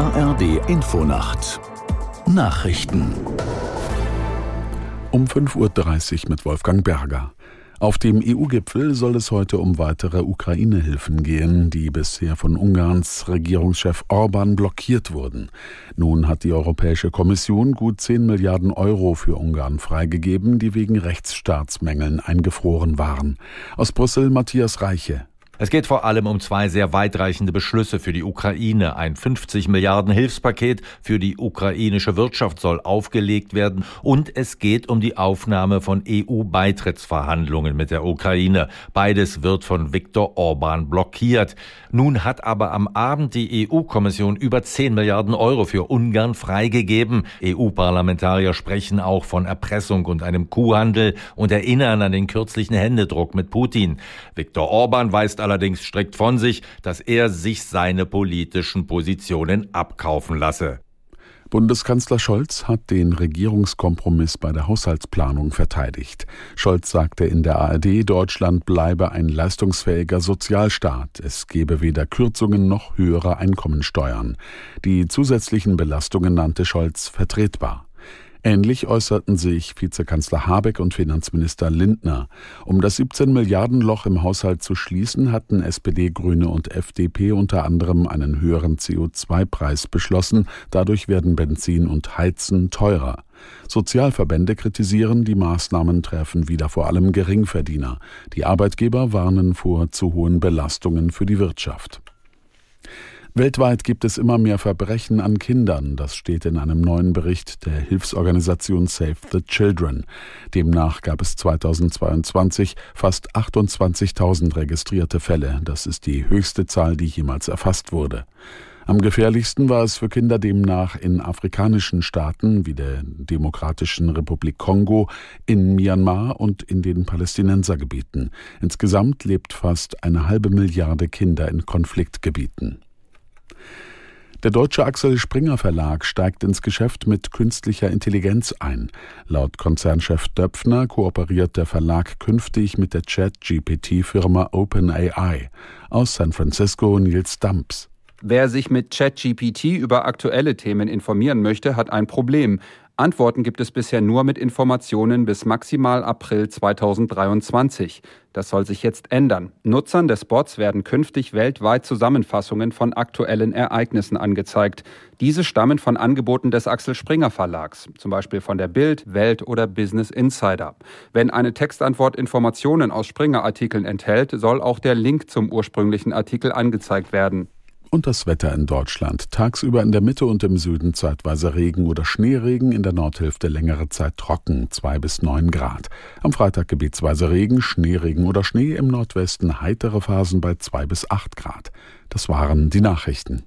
ARD Infonacht Nachrichten um 5.30 Uhr mit Wolfgang Berger. Auf dem EU-Gipfel soll es heute um weitere Ukraine-Hilfen gehen, die bisher von Ungarns Regierungschef Orban blockiert wurden. Nun hat die Europäische Kommission gut 10 Milliarden Euro für Ungarn freigegeben, die wegen Rechtsstaatsmängeln eingefroren waren. Aus Brüssel Matthias Reiche. Es geht vor allem um zwei sehr weitreichende Beschlüsse für die Ukraine. Ein 50 Milliarden Hilfspaket für die ukrainische Wirtschaft soll aufgelegt werden und es geht um die Aufnahme von EU-Beitrittsverhandlungen mit der Ukraine. Beides wird von Viktor Orban blockiert. Nun hat aber am Abend die EU-Kommission über 10 Milliarden Euro für Ungarn freigegeben. EU-Parlamentarier sprechen auch von Erpressung und einem Kuhhandel und erinnern an den kürzlichen Händedruck mit Putin. Viktor Orban weist allerdings strikt von sich, dass er sich seine politischen Positionen abkaufen lasse. Bundeskanzler Scholz hat den Regierungskompromiss bei der Haushaltsplanung verteidigt. Scholz sagte in der ARD, Deutschland bleibe ein leistungsfähiger Sozialstaat. Es gebe weder Kürzungen noch höhere Einkommensteuern. Die zusätzlichen Belastungen nannte Scholz vertretbar. Ähnlich äußerten sich Vizekanzler Habeck und Finanzminister Lindner. Um das 17 Milliarden Loch im Haushalt zu schließen, hatten SPD, Grüne und FDP unter anderem einen höheren CO2-Preis beschlossen. Dadurch werden Benzin und Heizen teurer. Sozialverbände kritisieren, die Maßnahmen treffen wieder vor allem Geringverdiener. Die Arbeitgeber warnen vor zu hohen Belastungen für die Wirtschaft. Weltweit gibt es immer mehr Verbrechen an Kindern. Das steht in einem neuen Bericht der Hilfsorganisation Save the Children. Demnach gab es 2022 fast 28.000 registrierte Fälle. Das ist die höchste Zahl, die jemals erfasst wurde. Am gefährlichsten war es für Kinder demnach in afrikanischen Staaten wie der Demokratischen Republik Kongo, in Myanmar und in den Palästinensergebieten. Insgesamt lebt fast eine halbe Milliarde Kinder in Konfliktgebieten. Der deutsche Axel Springer Verlag steigt ins Geschäft mit künstlicher Intelligenz ein. Laut Konzernchef Döpfner kooperiert der Verlag künftig mit der Chat-GPT-Firma OpenAI. Aus San Francisco Nils Dumps. Wer sich mit ChatGPT über aktuelle Themen informieren möchte, hat ein Problem. Antworten gibt es bisher nur mit Informationen bis maximal April 2023. Das soll sich jetzt ändern. Nutzern des Bots werden künftig weltweit Zusammenfassungen von aktuellen Ereignissen angezeigt. Diese stammen von Angeboten des Axel Springer Verlags, zum Beispiel von der Bild, Welt oder Business Insider. Wenn eine Textantwort Informationen aus Springer-Artikeln enthält, soll auch der Link zum ursprünglichen Artikel angezeigt werden. Und das Wetter in Deutschland. Tagsüber in der Mitte und im Süden zeitweise Regen oder Schneeregen, in der Nordhälfte längere Zeit trocken, zwei bis neun Grad. Am Freitag gebietsweise Regen, Schneeregen oder Schnee, im Nordwesten heitere Phasen bei zwei bis acht Grad. Das waren die Nachrichten.